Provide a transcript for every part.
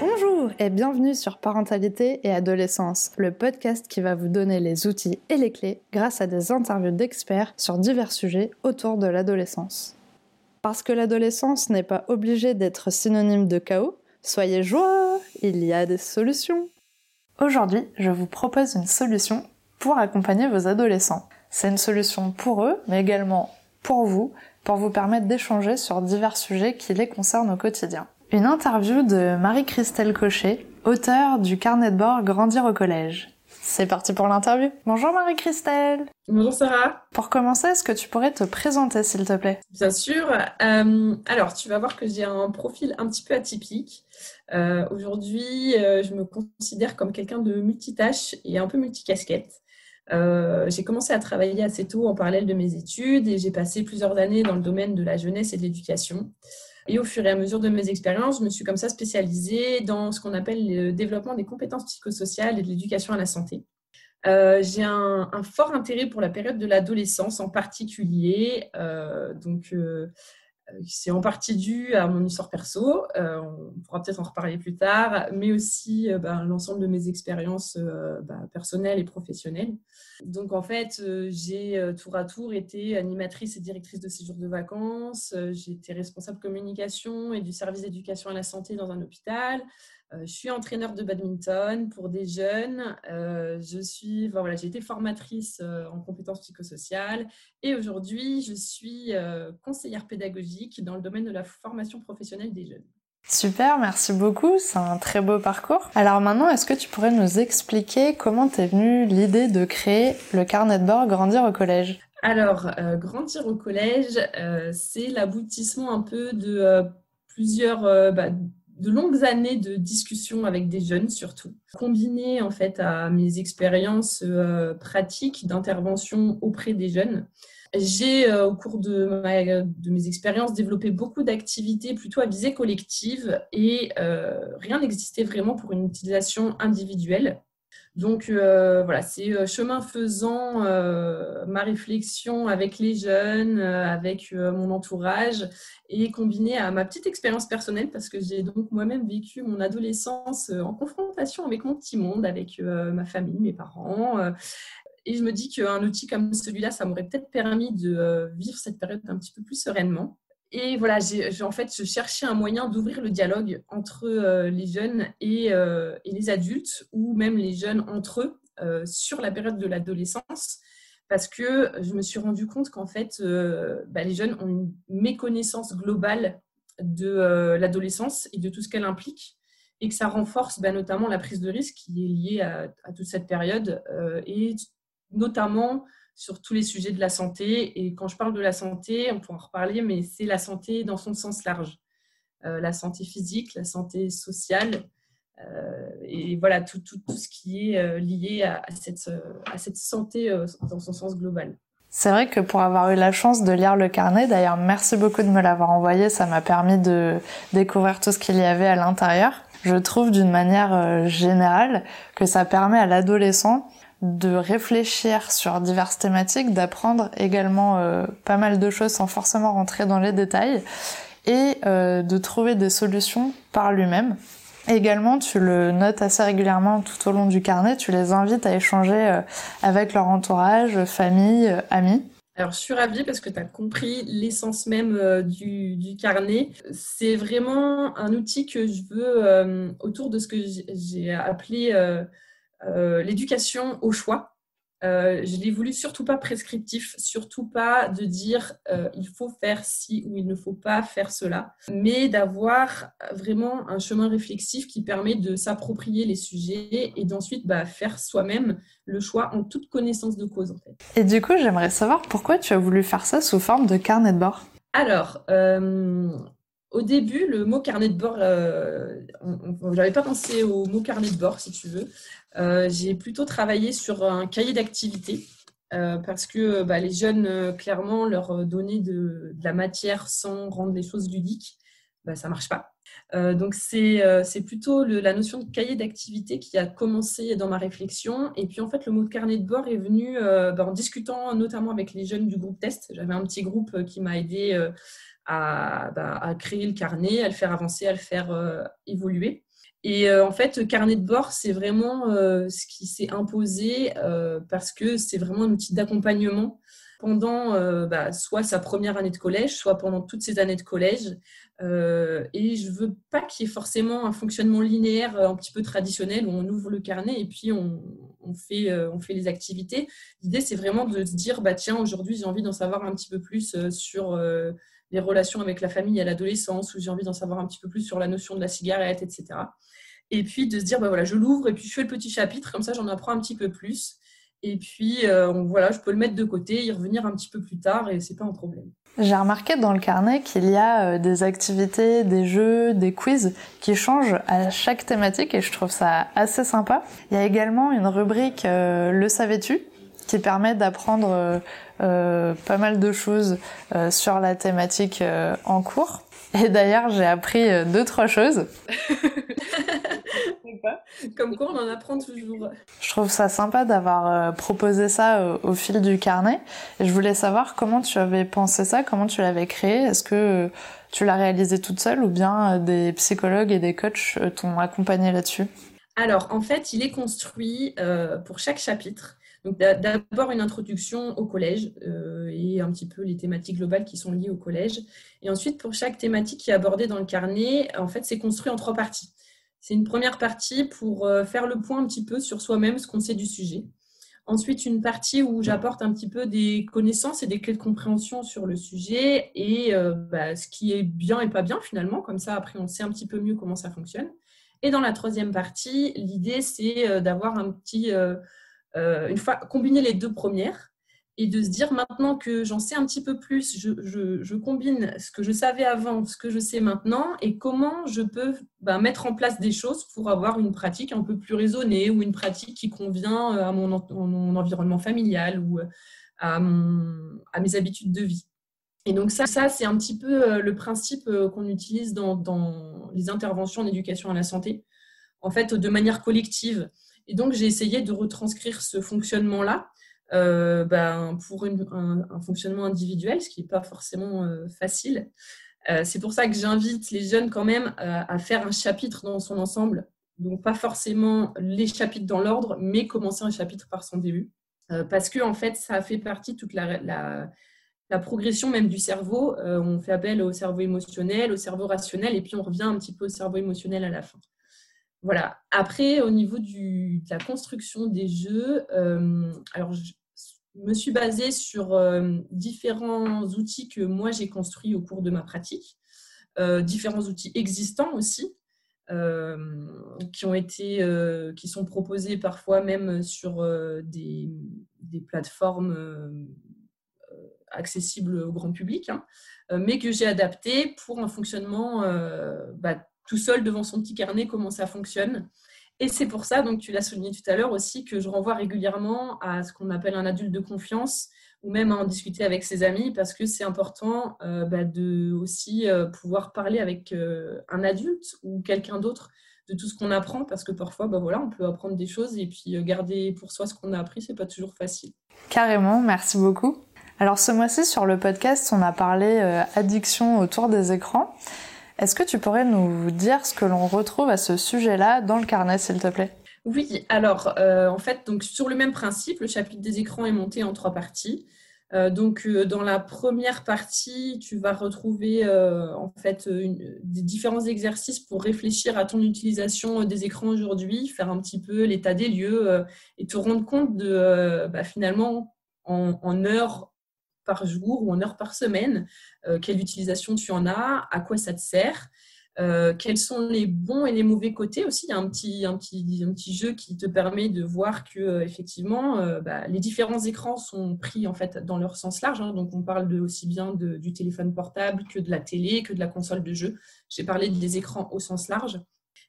Bonjour et bienvenue sur Parentalité et Adolescence, le podcast qui va vous donner les outils et les clés grâce à des interviews d'experts sur divers sujets autour de l'adolescence. Parce que l'adolescence n'est pas obligée d'être synonyme de chaos, soyez joie, il y a des solutions. Aujourd'hui, je vous propose une solution pour accompagner vos adolescents. C'est une solution pour eux, mais également pour vous, pour vous permettre d'échanger sur divers sujets qui les concernent au quotidien. Une interview de Marie-Christelle Cochet, auteure du carnet de bord Grandir au collège. C'est parti pour l'interview. Bonjour Marie-Christelle. Bonjour Sarah. Pour commencer, est-ce que tu pourrais te présenter s'il te plaît? Bien sûr. Euh, alors, tu vas voir que j'ai un profil un petit peu atypique. Euh, Aujourd'hui, euh, je me considère comme quelqu'un de multitâche et un peu multicasquette. Euh, j'ai commencé à travailler assez tôt en parallèle de mes études et j'ai passé plusieurs années dans le domaine de la jeunesse et de l'éducation. Et au fur et à mesure de mes expériences, je me suis comme ça spécialisée dans ce qu'on appelle le développement des compétences psychosociales et de l'éducation à la santé. Euh, j'ai un, fort intérêt pour la période de l'adolescence en particulier. Euh, donc, c'est en partie dû à mon histoire perso, euh, on pourra peut-être en reparler plus tard, mais aussi euh, ben, l'ensemble de mes expériences euh, ben, personnelles et professionnelles. Donc en fait, j'ai tour à tour été animatrice et directrice de séjour de vacances, j'ai été responsable communication et du service d'éducation à la santé dans un hôpital, euh, je suis entraîneur de badminton pour des jeunes. Euh, je suis, voilà, j'ai été formatrice euh, en compétences psychosociales et aujourd'hui, je suis conseillère pédagogique dans le domaine de la formation professionnelle des jeunes. Super, merci beaucoup, c'est un très beau parcours. Alors maintenant, est-ce que tu pourrais nous expliquer comment t'es venue l'idée de créer le carnet de bord Grandir au collège? Alors, Grandir au collège, c'est l'aboutissement un peu de plusieurs... Bah, de longues années de discussions avec des jeunes surtout, combinées en fait à mes expériences euh, pratiques d'intervention auprès des jeunes. J'ai euh, au cours de, mes expériences développé beaucoup d'activités plutôt à visée collective et euh, rien n'existait vraiment pour une utilisation individuelle. Donc euh, voilà, c'est euh, chemin faisant euh, ma réflexion avec les jeunes, avec mon entourage et combiné à ma petite expérience personnelle parce que j'ai donc moi-même vécu mon adolescence en confrontation avec mon petit monde, avec ma famille, mes parents. et je me dis qu'un outil comme celui-là, ça m'aurait peut-être permis de vivre cette période un petit peu plus sereinement. Et voilà, j'ai, en fait, je cherchais un moyen d'ouvrir le dialogue entre euh, les jeunes et, euh, et, les adultes, ou même les jeunes entre eux, euh, sur la période de l'adolescence, parce que je me suis rendu compte qu'en fait, bah, les jeunes ont une méconnaissance globale de l'adolescence et de tout ce qu'elle implique, et que ça renforce bah, notamment la prise de risque qui est liée à, à toute cette période, et notamment sur tous les sujets de la santé. Et quand je parle de la santé, on pourra en reparler, mais c'est la santé dans son sens large. Euh, la santé physique, la santé sociale, euh, et voilà, tout, tout, tout, ce qui est euh, lié à, cette, à cette santé dans son sens global. C'est vrai que pour avoir eu la chance de lire le carnet, d'ailleurs merci beaucoup de me l'avoir envoyé, ça m'a permis de découvrir tout ce qu'il y avait à l'intérieur. Je trouve d'une manière générale que ça permet à l'adolescent de réfléchir sur diverses thématiques, d'apprendre également euh, pas mal de choses sans forcément rentrer dans les détails et euh, de trouver des solutions par lui-même. Également, tu le notes assez régulièrement tout au long du carnet, tu les invites à échanger euh, avec leur entourage, famille, amis. Alors, je suis ravie parce que tu as compris l'essence même du, du, carnet. C'est vraiment un outil que je veux autour de ce que j'ai appelé l'éducation au choix. Euh, je l'ai voulu surtout pas prescriptif, surtout pas de dire euh, il faut faire ci ou il ne faut pas faire cela, mais d'avoir vraiment un chemin réflexif qui permet de s'approprier les sujets et d'ensuite bah, faire soi-même le choix en toute connaissance de cause en fait. Et du coup, j'aimerais savoir pourquoi tu as voulu faire ça sous forme de carnet de bord? Alors, au début, le mot carnet de bord, euh, je n'avais pas pensé au mot carnet de bord, si tu veux. Euh, j'ai plutôt travaillé sur un cahier d'activité euh, parce que bah, les jeunes, clairement, leur donner de, la matière sans rendre les choses ludiques, bah, ça marche pas. Donc c'est plutôt la notion de cahier d'activité qui a commencé dans ma réflexion. Et puis en fait, le mot de carnet de bord est venu bah, en discutant notamment avec les jeunes du groupe test. J'avais un petit groupe qui m'a aidé à, bah, à, créer le carnet, à le faire avancer, à le faire évoluer. Et en fait, carnet de bord, c'est vraiment ce qui s'est imposé parce que c'est vraiment un outil d'accompagnement pendant euh, bah, soit sa première année de collège, soit pendant toutes ses années de collège. Euh, et je veux pas qu'il y ait forcément un fonctionnement linéaire euh, un petit peu traditionnel où on ouvre le carnet et puis on, fait, on fait les activités. L'idée, c'est vraiment de se dire, bah, tiens, aujourd'hui, j'ai envie d'en savoir un petit peu plus sur les relations avec la famille à l'adolescence, ou j'ai envie d'en savoir un petit peu plus sur la notion de la cigarette, etc. Et puis de se dire, bah voilà, je l'ouvre et puis je fais le petit chapitre, comme ça j'en apprends un petit peu plus. Et puis, euh, voilà, je peux le mettre de côté, y revenir un petit peu plus tard et c'est pas un problème. J'ai remarqué dans le carnet qu'il y a euh, des activités, des jeux, des quiz qui changent à chaque thématique et je trouve ça assez sympa. Il y a également une rubrique euh, Le savais-tu qui permet d'apprendre pas mal de choses sur la thématique en cours. Et d'ailleurs, j'ai appris deux, trois choses. Comme quoi, on en apprend toujours. Je trouve ça sympa d'avoir euh, proposé ça euh, au, fil du carnet. Et je voulais savoir comment tu avais pensé ça, comment tu l'avais créé. Est-ce que euh, tu l'as réalisé toute seule ou bien des psychologues et des coachs t'ont accompagné là-dessus? Alors, en fait, il est construit pour chaque chapitre. D'abord une introduction au collège et un petit peu les thématiques globales qui sont liées au collège. Et ensuite, pour chaque thématique qui est abordée dans le carnet, en fait, c'est construit en trois parties. C'est une première partie pour euh, faire le point un petit peu sur soi-même, ce qu'on sait du sujet. Ensuite, une partie où j'apporte un petit peu des connaissances et des clés de compréhension sur le sujet et euh, bah, ce qui est bien et pas bien finalement. Comme ça, après, on sait un petit peu mieux comment ça fonctionne. Et dans la troisième partie, l'idée, c'est euh, d'avoir un petit... une fois combiner les deux premières et de se dire maintenant que j'en sais un petit peu plus, je, combine ce que je savais avant, ce que je sais maintenant, et comment je peux ben, mettre en place des choses pour avoir une pratique un peu plus raisonnée ou une pratique qui convient euh, à mon, environnement familial ou euh, à, mes habitudes de vie. Et donc ça, ça c'est un petit peu euh, le principe qu'on utilise dans, dans les interventions en éducation à la santé, en fait, de manière collective. Et donc j'ai essayé de retranscrire ce fonctionnement-là euh, ben, pour un, fonctionnement individuel, ce qui n'est pas forcément euh, facile. Euh, c'est pour ça que j'invite les jeunes quand même à faire un chapitre dans son ensemble. Donc pas forcément les chapitres dans l'ordre, mais commencer un chapitre par son début. parce que en fait, ça fait partie toute la, la, la progression même du cerveau. on fait appel au cerveau émotionnel, au cerveau rationnel, et puis on revient un petit peu au cerveau émotionnel à la fin. Voilà. Après, au niveau de la construction des jeux, euh, alors je me suis basée sur euh, différents outils que moi j'ai construits au cours de ma pratique, euh, différents outils existants aussi. qui ont été, qui sont proposés parfois même sur des, plateformes accessibles au grand public, hein, mais que j'ai adapté pour un fonctionnement bah, tout seul devant son petit carnet comment ça fonctionne. Et c'est pour ça, donc tu l'as souligné tout à l'heure aussi, que je renvoie régulièrement à ce qu'on appelle un adulte de confiance ou même à en discuter avec ses amis parce que c'est important euh, bah, de aussi euh, pouvoir parler avec euh, un adulte ou quelqu'un d'autre de tout ce qu'on apprend parce que parfois bah, voilà, on peut apprendre des choses et puis garder pour soi ce qu'on a appris, c'est pas toujours facile. Carrément, merci beaucoup. Alors ce mois-ci sur le podcast, on a parlé addiction autour des écrans. Est-ce que tu pourrais nous dire ce que l'on retrouve à ce sujet-là dans le carnet, s'il te plaît? Oui, alors euh, en fait, donc, sur le même principe, le chapitre des écrans est monté en trois parties. Euh, donc, euh, dans la première partie, tu vas retrouver en fait des différents exercices pour réfléchir à ton utilisation des écrans aujourd'hui, faire un petit peu l'état des lieux et te rendre compte de bah, finalement en, en heures par jour ou en heure par semaine, euh, quelle utilisation tu en as, à quoi ça te sert, euh, quels sont les bons et les mauvais côtés aussi. Il y a un petit, un petit, un petit jeu qui te permet de voir que euh, effectivement, bah, les différents écrans sont pris en fait dans leur sens large. Hein. donc on parle de, aussi bien du téléphone portable que de la télé, que de la console de jeu. J'ai parlé des écrans au sens large.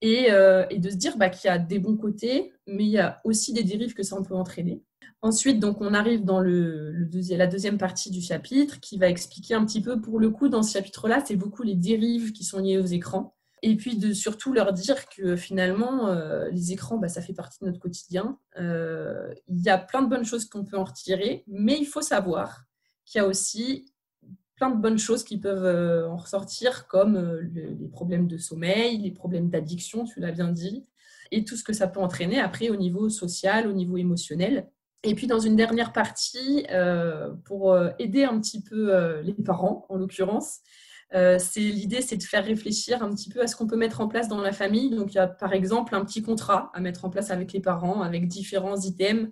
Et, et de se dire bah, qu'il y a des bons côtés, mais il y a aussi des dérives que ça peut entraîner. Ensuite, donc, on arrive dans la deuxième partie du chapitre qui va expliquer un petit peu, pour le coup, dans ce chapitre-là, c'est beaucoup les dérives qui sont liées aux écrans. Et puis de surtout leur dire que finalement, euh, les écrans, bah, ça fait partie de notre quotidien. Euh, il y a plein de bonnes choses qu'on peut en retirer, mais il faut savoir qu'il y a aussi plein de bonnes choses qui peuvent euh, en ressortir, comme les problèmes de sommeil, les problèmes d'addiction, tu l'as bien dit, et tout ce que ça peut entraîner après au niveau social, au niveau émotionnel. Et puis dans une dernière partie, euh, pour euh, aider un petit peu euh, les parents, en l'occurrence, l'idée, c'est de faire réfléchir un petit peu à ce qu'on peut mettre en place dans la famille. Donc il y a par exemple un petit contrat à mettre en place avec les parents, avec différents items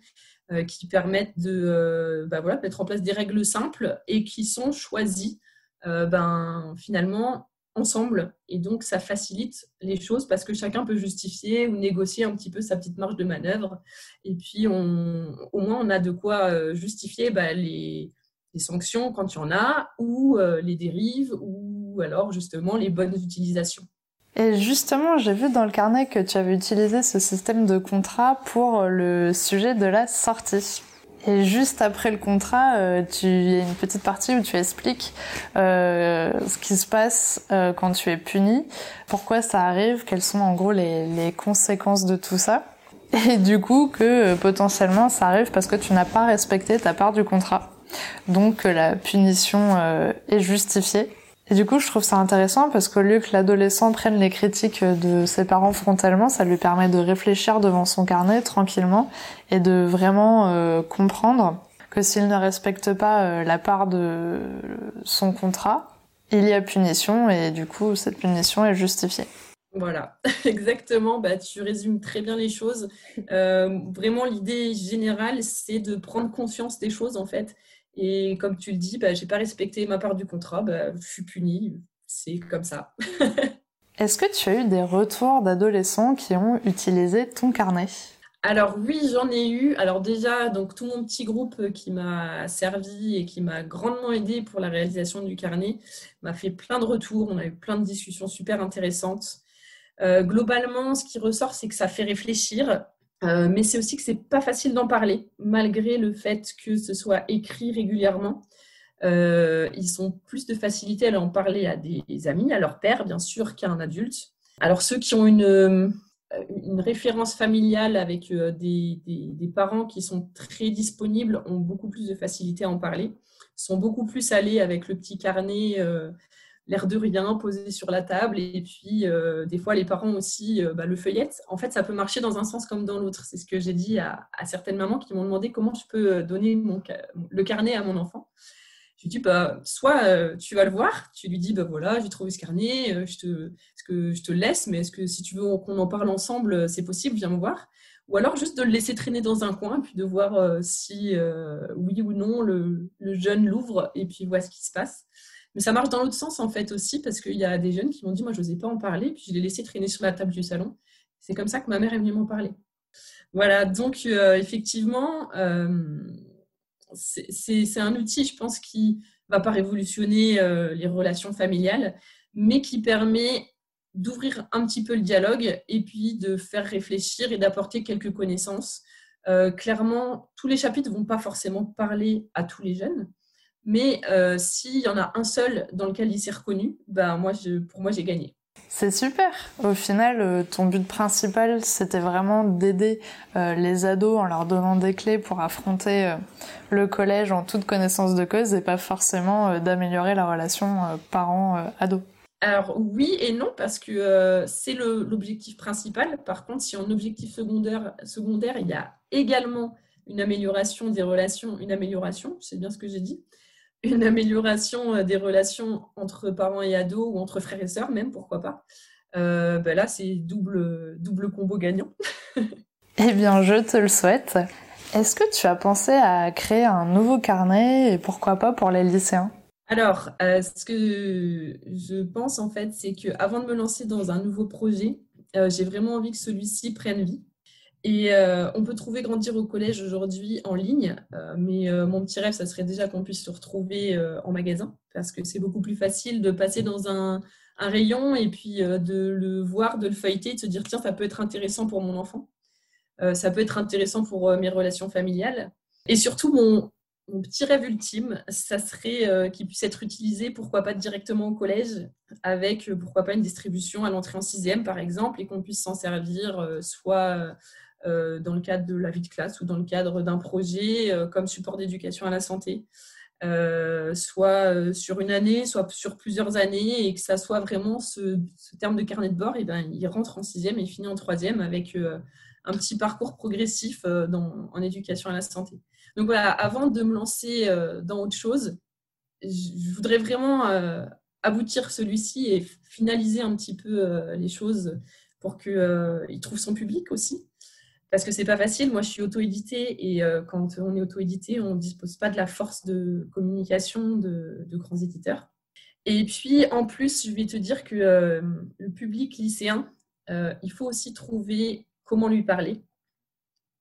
qui permettent de bah voilà, mettre en place des règles simples et qui sont choisies ben, finalement ensemble. Et donc, ça facilite les choses parce que chacun peut justifier ou négocier un petit peu sa petite marge de manœuvre. Et puis, on, au moins, on a de quoi euh, justifier bah, les, sanctions quand il y en a, ou euh, les dérives, ou alors justement les bonnes utilisations. Et justement, j'ai vu dans le carnet que tu avais utilisé ce système de contrat pour le sujet de la sortie. Et juste après le contrat, euh, tu, y a une petite partie où tu expliques euh, ce qui se passe euh, quand tu es puni, pourquoi ça arrive, quelles sont en gros les, les conséquences de tout ça. Et du coup, que potentiellement ça arrive parce que tu n'as pas respecté ta part du contrat. Donc la punition est justifiée. Et du coup, je trouve ça intéressant parce qu'au lieu que l'adolescent prenne les critiques de ses parents frontalement, ça lui permet de réfléchir devant son carnet tranquillement et de vraiment euh, comprendre que s'il ne respecte pas euh, la part de son contrat, il y a punition et du coup, cette punition est justifiée. Voilà, exactement. Bah, tu résumes très bien les choses. Euh, vraiment, l'idée générale, c'est de prendre conscience des choses en fait et comme tu le dis, bah, je n'ai pas respecté ma part du contrat, bah, je suis punie. C'est comme ça. Est-ce que tu as eu des retours d'adolescents qui ont utilisé ton carnet? Alors oui, j'en ai eu. Alors déjà, donc tout mon petit groupe qui m'a servi et qui m'a grandement aidé pour la réalisation du carnet m'a fait plein de retours. On a eu plein de discussions super intéressantes. Euh, globalement, ce qui ressort, c'est que ça fait réfléchir. Euh, mais c'est aussi que c'est pas facile d'en parler, malgré le fait que ce soit écrit régulièrement. Euh, ils sont plus de facilité à en parler à des amis, à leur père, bien sûr, qu'à un adulte. Alors ceux qui ont une, euh, référence familiale avec des, parents qui sont très disponibles ont beaucoup plus de facilité à en parler, sont beaucoup plus allés avec le petit carnet l'air de rien posé sur la table. Et puis, euh, des fois, les parents aussi euh, bah, le feuillettent. En fait, ça peut marcher dans un sens comme dans l'autre. C'est ce que j'ai dit à, certaines mamans qui m'ont demandé comment je peux euh, donner mon, le carnet à mon enfant. Je lui dis, bah, soit tu vas le voir, tu lui dis, bah voilà, j'ai trouvé ce carnet, je te, que je te laisse, mais est-ce que si tu veux qu'on en parle ensemble, c'est possible, viens me voir. Ou alors juste de le laisser traîner dans un coin, puis de voir si oui ou non le, le jeune l'ouvre, et puis voir ce qui se passe. Mais ça marche dans l'autre sens, en fait, aussi, parce qu'il y a des jeunes qui m'ont dit, moi, je n'osais pas en parler, puis je l'ai laissé traîner sur la table du salon. C'est comme ça que ma mère est venue m'en parler. Voilà, donc euh, effectivement, euh, c'est un outil, je pense, qui ne va pas révolutionner euh, les relations familiales, mais qui permet d'ouvrir un petit peu le dialogue et puis de faire réfléchir et d'apporter quelques connaissances. clairement, tous les chapitres ne vont pas forcément parler à tous les jeunes, mais euh, s'il y en a un seul dans lequel il s'est reconnu, ben moi, pour moi, j'ai gagné. C'est super. Au final, euh, ton but principal, c'était vraiment d'aider euh, les ados en leur donnant des clés pour affronter le collège en toute connaissance de cause et pas forcément d'améliorer la relation parent-ado. Alors oui et non, parce que c'est l'objectif principal. Par contre, si en objectif secondaire, secondaire, il y a également une amélioration des relations, une amélioration, c'est bien ce que j'ai dit, une amélioration euh, des relations entre parents et ados ou entre frères et sœurs même, pourquoi pas. Euh, ben là, c'est double, double combo gagnant. eh bien, je te le souhaite. Est-ce que tu as pensé à créer un nouveau carnet et pourquoi pas pour les lycéens? Alors, euh, ce que je pense en fait, c'est qu'avant de me lancer dans un nouveau projet, j'ai vraiment envie que celui-ci prenne vie. Et euh, on peut trouver Grandir au collège aujourd'hui en ligne, euh, mais euh, mon petit rêve, ça serait déjà qu'on puisse se retrouver en magasin, parce que c'est beaucoup plus facile de passer dans un, rayon et puis de le voir, de le feuilleter, de se dire, tiens, ça peut être intéressant pour mon enfant, ça peut être intéressant pour mes relations familiales. Et surtout, mon, mon petit rêve ultime, ça serait qu'il puisse être utilisé, pourquoi pas directement au collège, avec pourquoi pas une distribution à l'entrée en sixième, par exemple, et qu'on puisse s'en servir soit dans le cadre de la vie de classe ou dans le cadre d'un projet comme support d'éducation à la santé, soit sur une année, soit sur plusieurs années, et que ça soit vraiment ce, terme de carnet de bord, et ben, il rentre en sixième et finit en troisième avec un petit parcours progressif en éducation à la santé. Donc voilà, avant de me lancer euh, dans autre chose, je voudrais vraiment euh, aboutir celui-ci et finaliser un petit peu euh, les choses pour qu'il trouve son public aussi. Parce que c'est pas facile. Moi, je suis auto-éditée et quand on est auto-édité, on ne dispose pas de la force de communication de, grands éditeurs. Et puis, en plus, je vais te dire que le public lycéen, il faut aussi trouver comment lui parler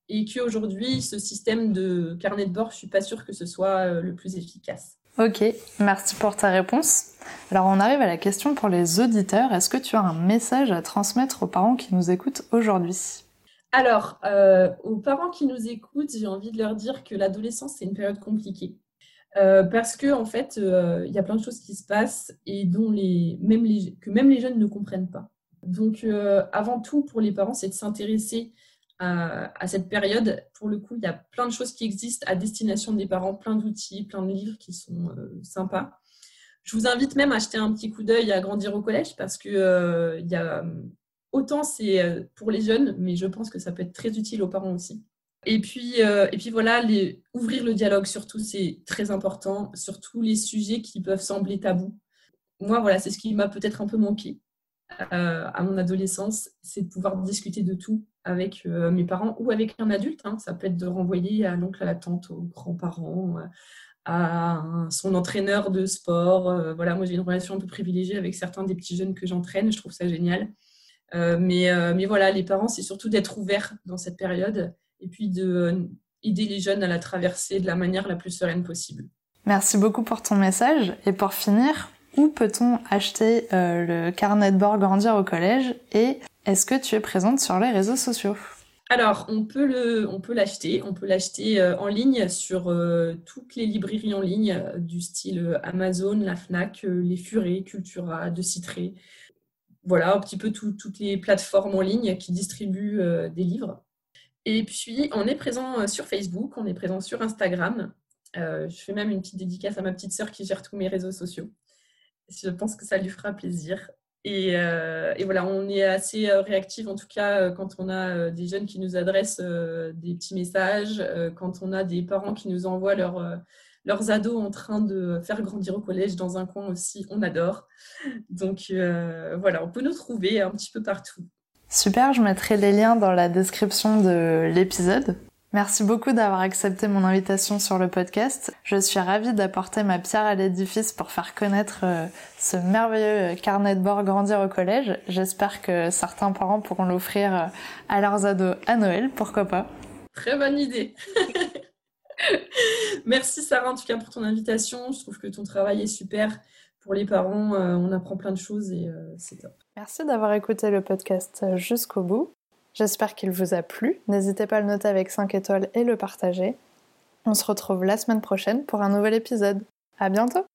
et qu'aujourd'hui, ce système de carnet de bord, je suis pas sûre que ce soit euh, le plus efficace. Ok, merci pour ta réponse. Alors on arrive à la question pour les auditeurs. Est-ce que tu as un message à transmettre aux parents qui nous écoutent aujourd'hui? Alors, euh, aux parents qui nous écoutent, j'ai envie de leur dire que l'adolescence, c'est une période compliquée. Euh, parce que en fait, il y a plein de choses qui se passent et que même les jeunes ne comprennent pas. Donc, avant tout, pour les parents, c'est de s'intéresser à, cette période. Pour le coup, il y a plein de choses qui existent à destination des parents, plein d'outils, plein de livres qui sont euh, sympas. Je vous invite même à acheter un petit coup d'œil à Grandir au collège parce que euh, il y a, autant c'est euh, pour les jeunes, mais je pense que ça peut être très utile aux parents aussi. Et puis, et puis voilà, ouvrir le dialogue surtout, c'est très important, surtout les sujets qui peuvent sembler tabous. Moi, voilà, c'est ce qui m'a peut-être un peu manqué à mon adolescence, c'est de pouvoir discuter de tout avec euh, mes parents ou avec un adulte. Hein. Ça peut être de renvoyer à l'oncle, à la tante, aux grands-parents, euh, à son entraîneur de sport. Euh, voilà, moi j'ai une relation un peu privilégiée avec certains des petits jeunes que j'entraîne. Je trouve ça génial. Mais, mais voilà, les parents, c'est surtout d'être ouverts dans cette période et puis de aider les jeunes à la traverser de la manière la plus sereine possible. Merci beaucoup pour ton message. Et pour finir, où peut-on acheter le carnet de bord Grandir au collège et est-ce que tu es présente sur les réseaux sociaux? Alors, on peut le, on peut l'acheter. On peut l'acheter euh, en ligne sur euh, toutes les librairies en ligne euh, du style Amazon, la Fnac, les Furets, Cultura, De Citré. Voilà, un petit peu toutes les plateformes en ligne qui distribuent des livres. Et puis, on est présent sur Facebook, on est présent sur Instagram. je fais même une petite dédicace à ma petite sœur qui gère tous mes réseaux sociaux. Je pense que ça lui fera plaisir. Euh, et, voilà, on est assez euh, réactif en tout cas euh, quand on a des jeunes qui nous adressent des petits messages, quand on a des parents qui nous envoient leurs ados en train de faire grandir au collège dans un coin aussi, on adore. Donc voilà, on peut nous trouver un petit peu partout. Super, je mettrai les liens dans la description de l'épisode. Merci beaucoup d'avoir accepté mon invitation sur le podcast. Je suis ravie d'apporter ma pierre à l'édifice pour faire connaître euh, ce merveilleux carnet de bord Grandir au collège. J'espère que certains parents pourront l'offrir euh, à leurs ados à Noël, pourquoi pas. Très bonne idée. Merci Sarah en tout cas pour ton invitation. Je trouve que ton travail est super pour les parents. Euh, on apprend plein de choses et c'est top. Merci d'avoir écouté le podcast jusqu'au bout. J'espère qu'il vous a plu. N'hésitez pas à le noter avec 5 étoiles et le partager. On se retrouve la semaine prochaine pour un nouvel épisode. À bientôt!